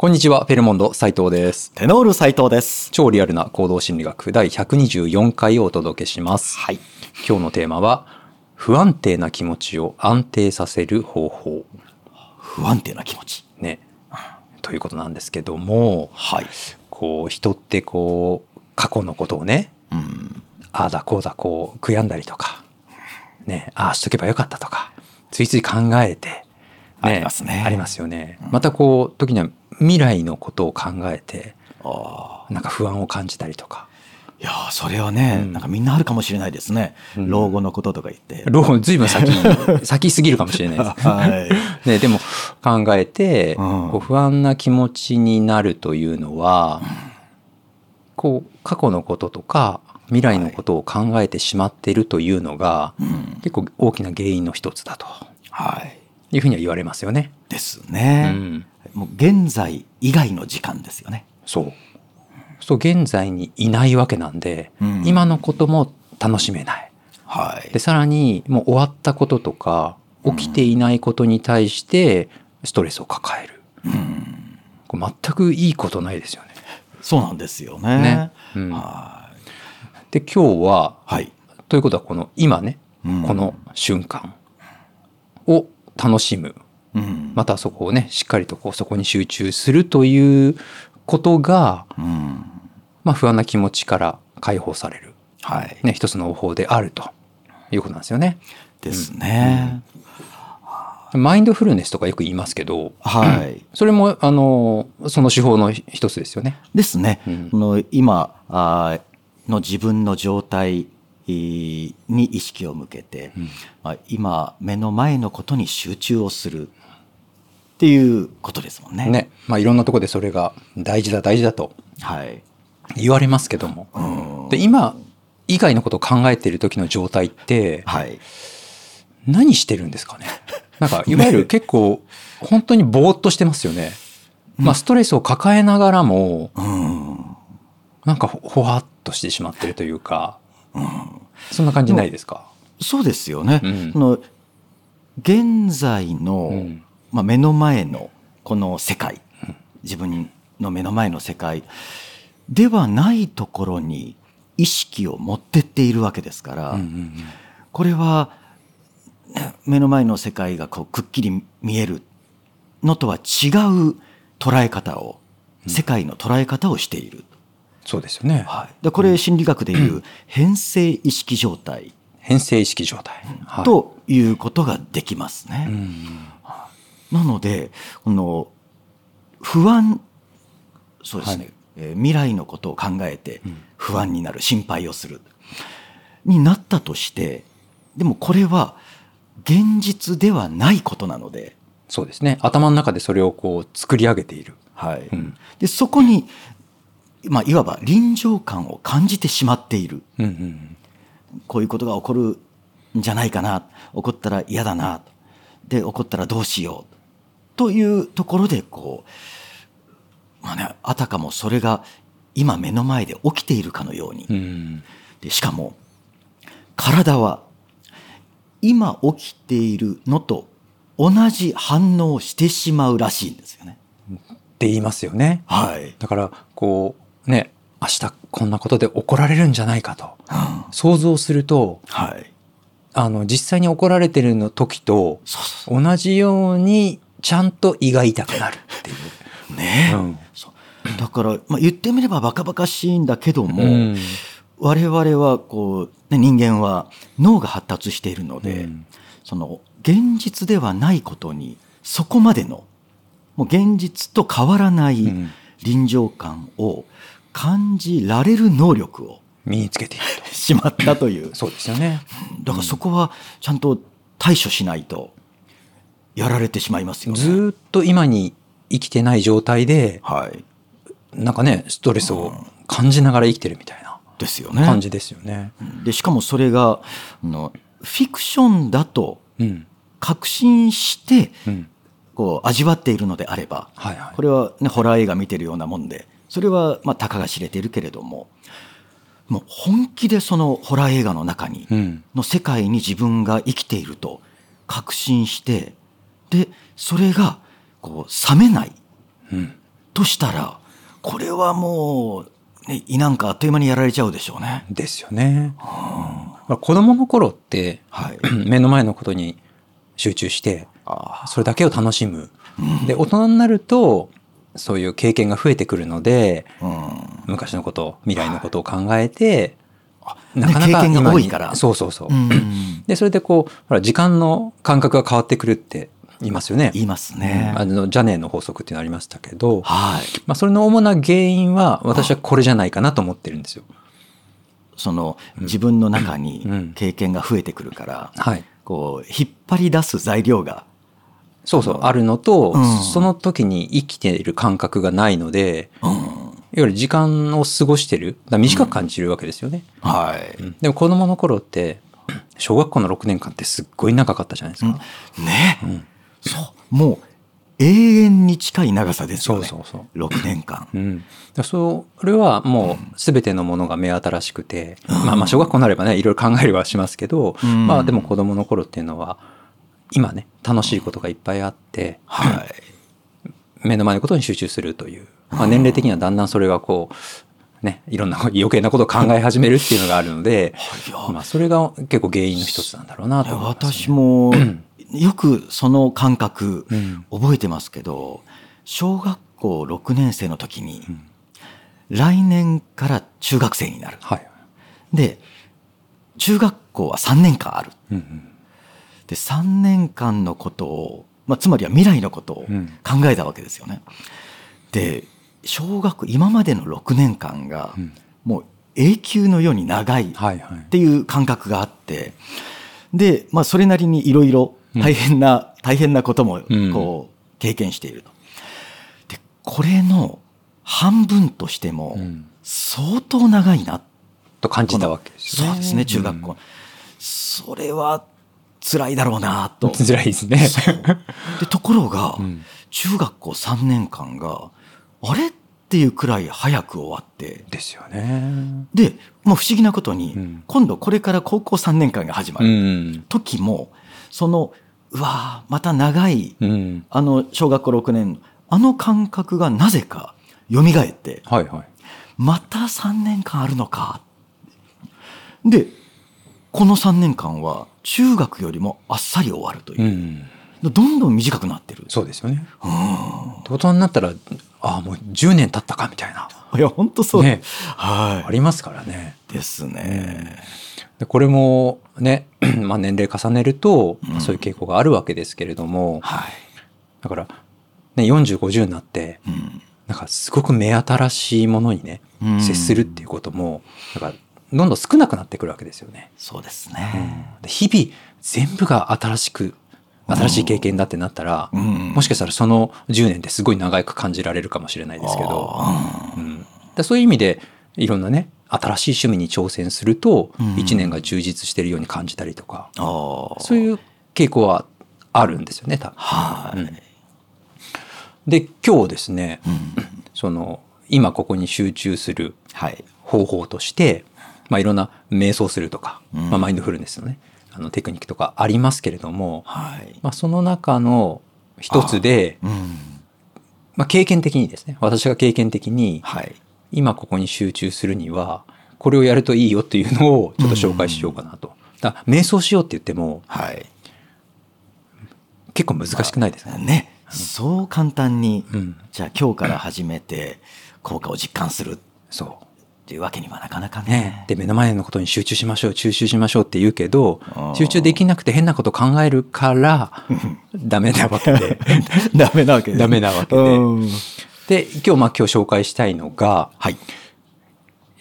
こんにちは、フェルモンド斉藤です。テノール斉藤です。超リアルな行動心理学第124回をお届けします。はい。今日のテーマは、不安定な気持ちを安定させる方法。不安定な気持ち。ね。ということなんですけども、はい。こう、人ってこう、過去のことをね、うん。ああだこうだこう悔やんだりとか、ね、ああしとけばよかったとか、ついつい考えて、ありますねありますよね。またこう、時には未来のことを考えて、あなんか不安を感じたりとか。あ。いやーそれはね、うんなんかみんなあるかもしれないですね。うん老後のこととか言って。老後ずいぶん先、先すぎるかもしれないです。はい。ね、でも考えて、うんこう不安な気持ちになるというのは、こう過去のこととか未来のことを考えてしまっているというのが、うん。結構大きな原因の一つだとはい。いうふうには言われますよね。ですうね。ん、もう現在以外の時間ですよね。そう。そう現在にいないわけなんで、うん今のことも楽しめない。はいで。さらにもう終わったこととか起きていないことに対してストレスを抱える。うん。これ全くいいことないですよね。そうなんですよね。ねうんはい。で今日ははい。ということはこの今ね、うんこの瞬間を楽しむうん。またそこをねしっかりとこうそこに集中するということが、うん。まあ、不安な気持ちから解放される、はい。ね、一つの方法であるということなんですよね。ですね。マインドフルネスとかよく言いますけどはい。それもあのその手法の一つですよね。ですね。うんこの今あーの自分の状態えーに意識を向けて、まあ、今目の前のことに集中をするっていうことですもんね。ねまあ、いろんなところでそれが大事だ大事だとはい。言われますけども。うんで今以外のことを考えている時の状態ってはい。何してるんですかね？なんかいわゆる結構本当にぼーっとしてますよね。まあストレスを抱えながらもうん。なんかほほわっとしてしまってるというかそんな感じないですか？そうですよね。うんその現在の、うんまあ、目の前のこの世界、自分の目の前の世界ではないところに意識を持ってっているわけですから、これはね目の前の世界がこうくっきり見えるのとは違う捉え方を、世界の捉え方をしている。そうですよね。はい、でこれ心理学でいう変性意識状態変性意識状態。はい、ということができますね。うんなのでこの不安そうですね、はい。えー未来のことを考えて不安になる心配をする。になったとしてでもこれは現実ではないことなので、そうですね。頭の中でそれをこう作り上げている。はい。うん。でそこに、まあ、いわば臨場感を感じてしまっている。うんうん。こういうことが起こるんじゃないかな。起こったら嫌だな。で起こったらどうしようというところでこうまあねあたかもそれが今目の前で起きているかのように、うんでしかも体は今起きているのと同じ反応をしてしまうらしいんですよね。って言いますよね。はい。だからこうね明日こんなことで怒られるんじゃないかとうん想像するとはい。あの実際に怒られてるの時と同じようにちゃんと胃が痛くなるっていう。う。ねえ、うんだから、まあ、言ってみればバカバカしいんだけども、うん我々はこう、ね、人間は脳が発達しているので、うんその現実ではないことにそこまでのもう現実と変わらないうん臨場感を感じられる能力を身につけて。しまったというそうですよね。だからそこはちゃんと対処しないとやられてしまいますよね。ずーっと今に生きてない状態ではい、なんかねストレスを感じながら生きてるみたいなですよね。感じですよね。でしかもそれがあのフィクションだとうん確信してうんこう味わっているのであればはいはいこれは、ね、ホラー映画見てるようなもんでそれはまあたかが知れているけれどももう本気でそのホラー映画の中に、うんの世界に自分が生きていると確信してでそれがこう冷めない。うん。としたらこれはもう、ね、胃なんかあっという間にやられちゃうでしょうね。ですよね。うん、子供の頃って、はい、目の前のことに集中してあそれだけを楽しむ。うん。で大人になるとそういう経験が増えてくるのでうん。昔のこと未来のことを考えて、ね経験が多いから。そうそうそう。うん。でそれでこうほら時間の感覚が変わってくるって言いますよね。言いますね。あのジャネーの法則っていうのありましたけど、はい。まあ、それの主な原因は私はこれじゃないかなと思ってるんですよ。その自分の中うんに経験が増えてくるから、はい。こう引っ張り出す材料が、そうそう、あるのと、うんその時に生きている感覚がないので、うん、いわゆる時間を過ごしてる、だ短く感じるわけですよね。はい。うんでも子供の頃って、小学校の6年間ってすっごい長かったじゃないですか。ね、うんそう、もう永遠に近い長さですよね。そうそうそう。6年間。うん、それはもう全てのものが目新しくて、まあ、まあ小学校になればねいろいろ考えれはしますけど、うん。まあでも子供の頃っていうのは今ね楽しいことがいっぱいあってはい。目の前のことに集中するという、まあ、年齢的にはだんだんそれがこうねいろんな余計なことを考え始めるっていうのがあるので、まあ、それが結構原因の一つなんだろうなと思います、ね。私も よくその感覚うん覚えてますけど、小学校6年生の時に、来年から中学生になる。はい。で、中学校は3年間ある。うんうんで、3年間のことを、まあ、つまりは未来のことをうん考えたわけですよね。で、小学、今までの6年間がうん、もう永久のように長いっ。ていう感覚があって、で、まあ、それなりにいろいろ大変な、大変なことも、うんこう、経験していると。で、これの半分としてもうん、相当長いな。と感じたわけですよね。そうですね、中学校。それは辛いだろうなと。辛いですね。で、ところが、うん中学校3年間が、あれっていうくらい早く終わって、ですよね。で、まあ、不思議なことに、うん今度これから高校3年間が始まうる。ん。時も、その、うわーまた長い、うん。あの、小学校6年の、あの感覚がなぜか蘇って、はいはい。また3年間あるのか。で、この3年間は中学よりもあっさり終わるというう。ん。どんどん短くなってる。そうですよね。うん大人になったら、ああ、もう10年経ったかみたいな、いや、本当そう。ねはありますからね。い。ですね。でこれもね、まあ年齢重ねるとうん、そういう傾向があるわけですけれども、はい。だから、ね、40、50になって、うん。なんかすごく目新しいものにね、うん。接するっていうことも、だから、どんどん少なくなってくるわけですよね。そうですうん。日々、全部が新しく、新しい経験だってなったら、うん。もしかしたらその10年ってすごい長く感じられるかもしれないですけど、あうん、でそういう意味でいろんなね新しい趣味に挑戦するとうん1年が充実してるように感じたりとか、ーあー。そういう傾向はあるんですよね多分。はい。うんで今日ですねうんその今ここに集中するはい。方法として、まあ、いろんな瞑想するとか、うんまあ、マインドフルネスのねあのテクニックとかありますけれども、はい。まあ、その中の一つでうん。まあ、経験的にですね私が経験的にはい。今ここに集中するにはこれをやるといいよっていうのをちょっと紹介しようかなと。だ瞑想しようって言ってもはい。結構難しくないですか、ね。そう簡単に、うん、じゃあ今日から始めて効果を実感するっそていうわけにはなかなかう。ねね。。で目の前のことに集中しましょう集中しましょうって言うけど集中できなくて変なこと考えるからダメなわけで ダメなわけですダメなわけでうんで今日まあ今日紹介したいのがはい。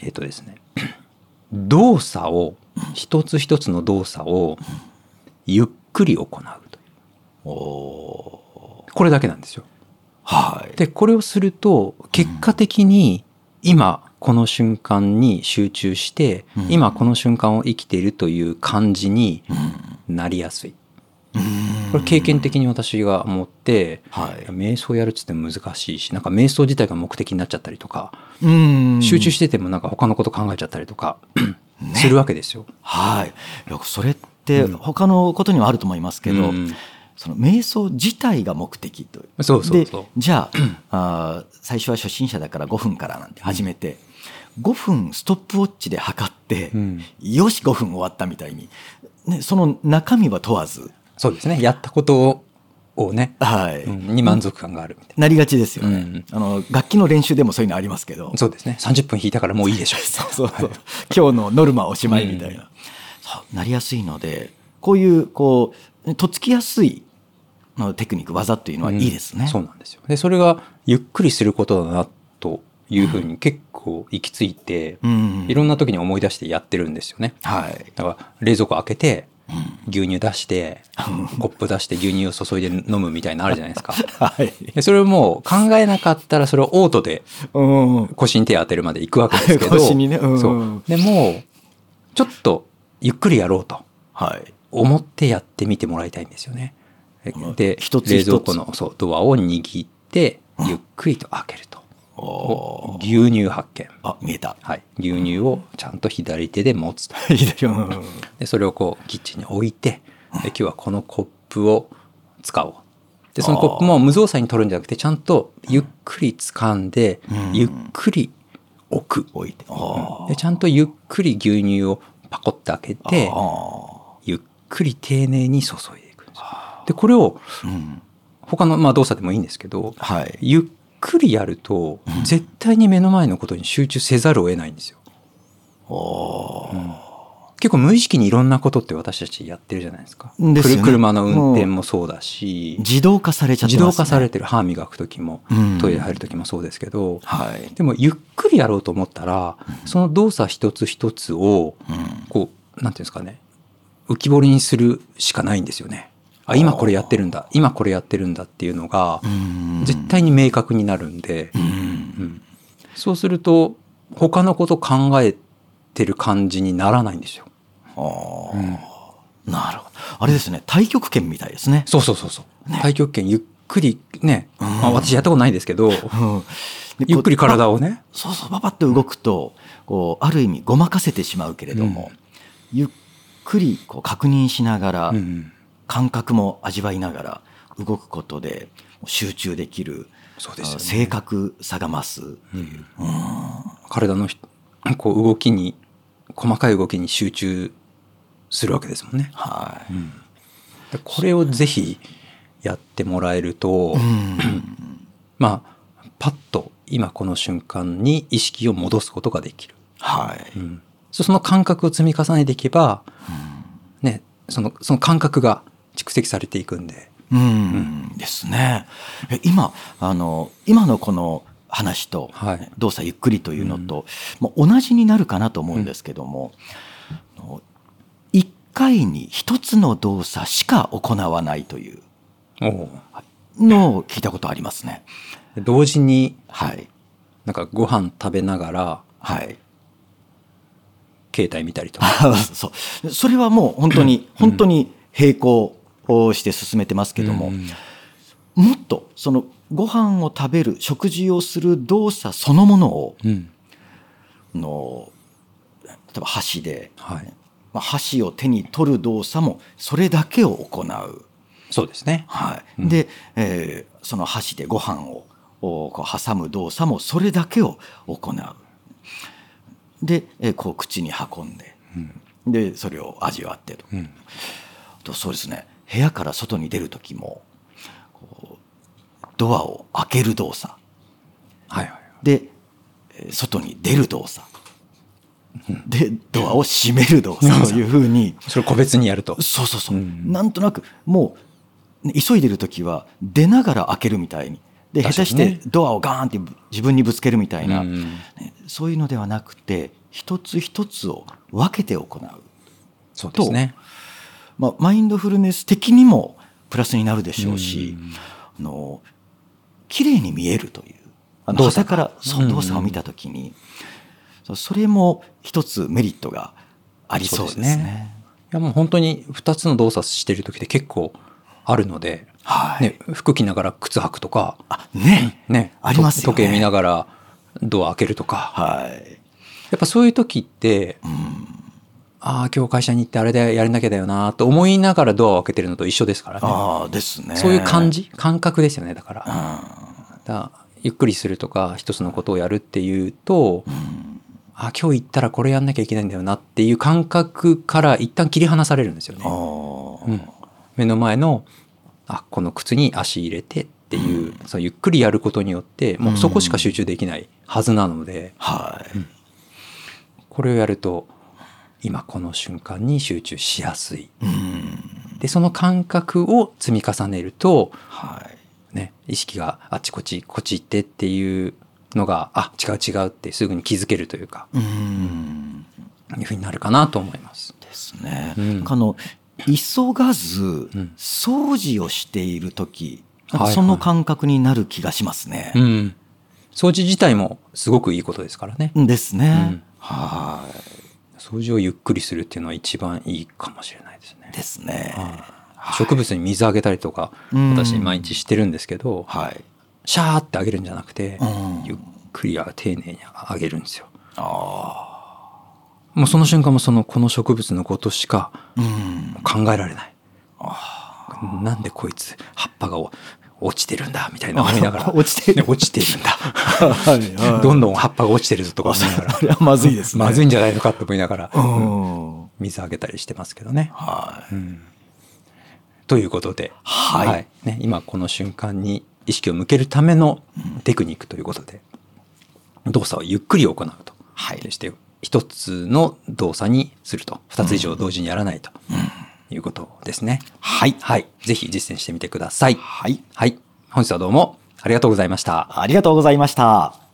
えっ、とですね動作を一つ一つの動作をゆっくり行うというおーこれだけなんですよ。はい。でこれをすると結果的に今この瞬間に集中して、うん今この瞬間を生きているという感じにうんなりやすい。うんこれ経験的に私が思って、はい。瞑想やるっつっても難しいしなんか瞑想自体が目的になっちゃったりとか、うん。集中しててもなんか他のこと考えちゃったりとか、するわけですよ。はい。それって他のことにはあると思いますけど、うん。その瞑想自体が目的という。そうそうそう。でじゃああー最初は初心者だから5分からなんて始めて、5分ストップウォッチで測って、うん。よし5分終わったみたいに、ね、その中身は問わず、そうですね。やったことをね、はい。うん。に満足感があるみたいな。りがちですよね、うん。あの楽器の練習でもそういうのありますけど。なそうですね。30分弾いたからもういいでしょ そうそうそう、今日のノルマおしまいみたいな、そうなりやすいのでこういうこうとっつきやすいあのテクニック技っていうのはいいですね、うん。そうなんですよ。でそれがゆっくりすることだなというふうに結構行き着いて、うん。いろんな時に思い出してやってるんですよね。はい。だから冷蔵庫開けてうん牛乳出してコップ出して牛乳を注いで飲むみたいなのあるじゃないですか。はい。でそれをもう考えなかったらそれをオートでうん。腰に手当てるまで行くわけですけど腰にね。うん。そう。でもちょっとゆっくりやろうとはい。思ってやってみてもらいたいんですよね。うんで冷蔵庫のそうドアを握ってゆっくりと開けると。牛乳発見。あ見えた。はい、牛乳をちゃんと左手で持つと。でそれをこうキッチンに置いてで今日はこのコップを使おう。でそのコップも無造作に取るんじゃなくてちゃんとゆっくり掴んでうん。ゆっくり置く。置いて。あでちゃんとゆっくり牛乳をパコッて開けてあゆっくり丁寧に注いでいくんですよ。でこれをうん。他のまあ動作でもいいんですけどはい。ゆっくりやると絶対に目の前のことに集中せざるを得ないんですよ。おー。結構無意識にいろんなことって私たちやってるじゃないですか。ですよね。車の運転もそうだし。自動化されちゃって自ます、ね、動化されてる歯磨く時もうん。トイレ入る時もそうですけど。はい、でもゆっくりやろうと思ったらその動作一つ一つをうん。こうなんていうんですかね。浮き彫りにするしかないんですよね。あ今これやってるんだ。今これやってるんだっていうのがうん。絶対に明確になるんで、うん。うん。そうすると他のこと考えてる感じにならないんですよ。あー。なるほど。あれですね。太極拳みたいですね。そうそうそうそう。太極拳ゆっくりね、まあ、私やったことないですけど、ゆっくり体をね、そうそうパパッと動くとこうある意味ごまかせてしまうけれども、ゆっくりこう確認しながら、うん感覚も味わいながら動くことで集中できるそうですよね。あ正確さが増す、体のひ こう動きに細かい動きに集中するわけですもんね。はい、でこれをぜひやってもらえると、まあパッと今この瞬間に意識を戻すことができる。はい、うん。そその感覚を積み重ねていけば、ね、そのその感覚が蓄積されていくんで。うんですね。え今あの今のこの話とはい動作ゆっくりというのと、もう同じになるかなと思うんですけども、あの一回に一つの動作しか行わないというのを聞いたことありますね。同時にはいなんかご飯食べながらはい。携帯見たりとか。あ そうそれはもう本当に本当に並行をして進めてますけども、うんもっとそのご飯を食べる食事をする動作そのものをうん。の例えば箸で、はい、まあ、箸を手に取る動作もそれだけを行う、そうですね。はい。うん。で、えーその箸でご飯をおこう挟む動作もそれだけを行う。で、えーこう口に運んで、でそれを味わってと。うん。とそうですね部屋から外に出る時もドアを開ける動作。はいはい。でえー外に出る動作。でドアを閉める動作。というふうに。それを個別にやると。そうそうそう、うん。なんとなくもう、ね急いでる時は出ながら開けるみたいに。で下手してドアをガーンって自分にぶつけるみたいな、そういうのではなくて一つ一つを分けて行う。そうですね。まあ、マインドフルネス的にもプラスになるでしょうし、あの綺麗に見えるというあの動作からそううん。動作を見た時に、そうそれも一つメリットがありそうですね。すね。いやもう本当に2つの動作してる時って結構あるので、はい、ね、服着ながら靴履くとか、あね。ね、ありますよね。と時計見ながらドア開けるとか、はい、やっぱそういう時って、うんああ今日会社に行ってあれでやれなきゃだよなと思いながらドアを開けてるのと一緒ですからね。ああですね。そういう感じ？感覚ですよねだから。うん。だゆっくりするとか一つのことをやるっていうと、あ今日行ったらこれやんなきゃいけないんだよなっていう感覚から一旦切り離されるんですよね。ああ、うん。目の前のあこの靴に足入れてっていう、そうゆっくりやることによってもうそこしか集中できないはずなので、はい。これをやると今この瞬間に集中しやすい。うん。でその感覚を積み重ねると、はい。ね、意識があっちこっちこっち行ってっていうのがあ違う違うってすぐに気づけるというかうん。いうふうになるかなと思います。ですね。うんあの急がずん掃除をしている時、なんその感覚になる気がしますね。うん、掃除自体もすごくいいことですからね。ですね。うんはい。掃除をゆっくりするっていうのは一番いいかもしれないですね。ですね。植物に水あげたりとかうん私毎日してるんですけど、はい。シャーってあげるんじゃなくて、うんゆっくりや丁寧にあげるんですよ。ああ。もうその瞬間もそのこの植物のことしかうん。考えられない。なんでこいつ葉っぱがお落ちてるんだみたいな思いながら。落ちてる。ね落ちてるんだ。はいはい。どんどん葉っぱが落ちてるぞとか思いながら。あれはまずいですね。まずいんじゃないのかと思いながらうん。水あげたりしてますけどね。はい。うん。ということで、はい。ね、今この瞬間に意識を向けるためのテクニックということで、動作をゆっくり行うと。はい。決して一つの動作にすると。二つ以上同時にやらないということですね。はい。はい。ぜひ実践してみてください。はい。はい。本日はどうもありがとうございました。ありがとうございました。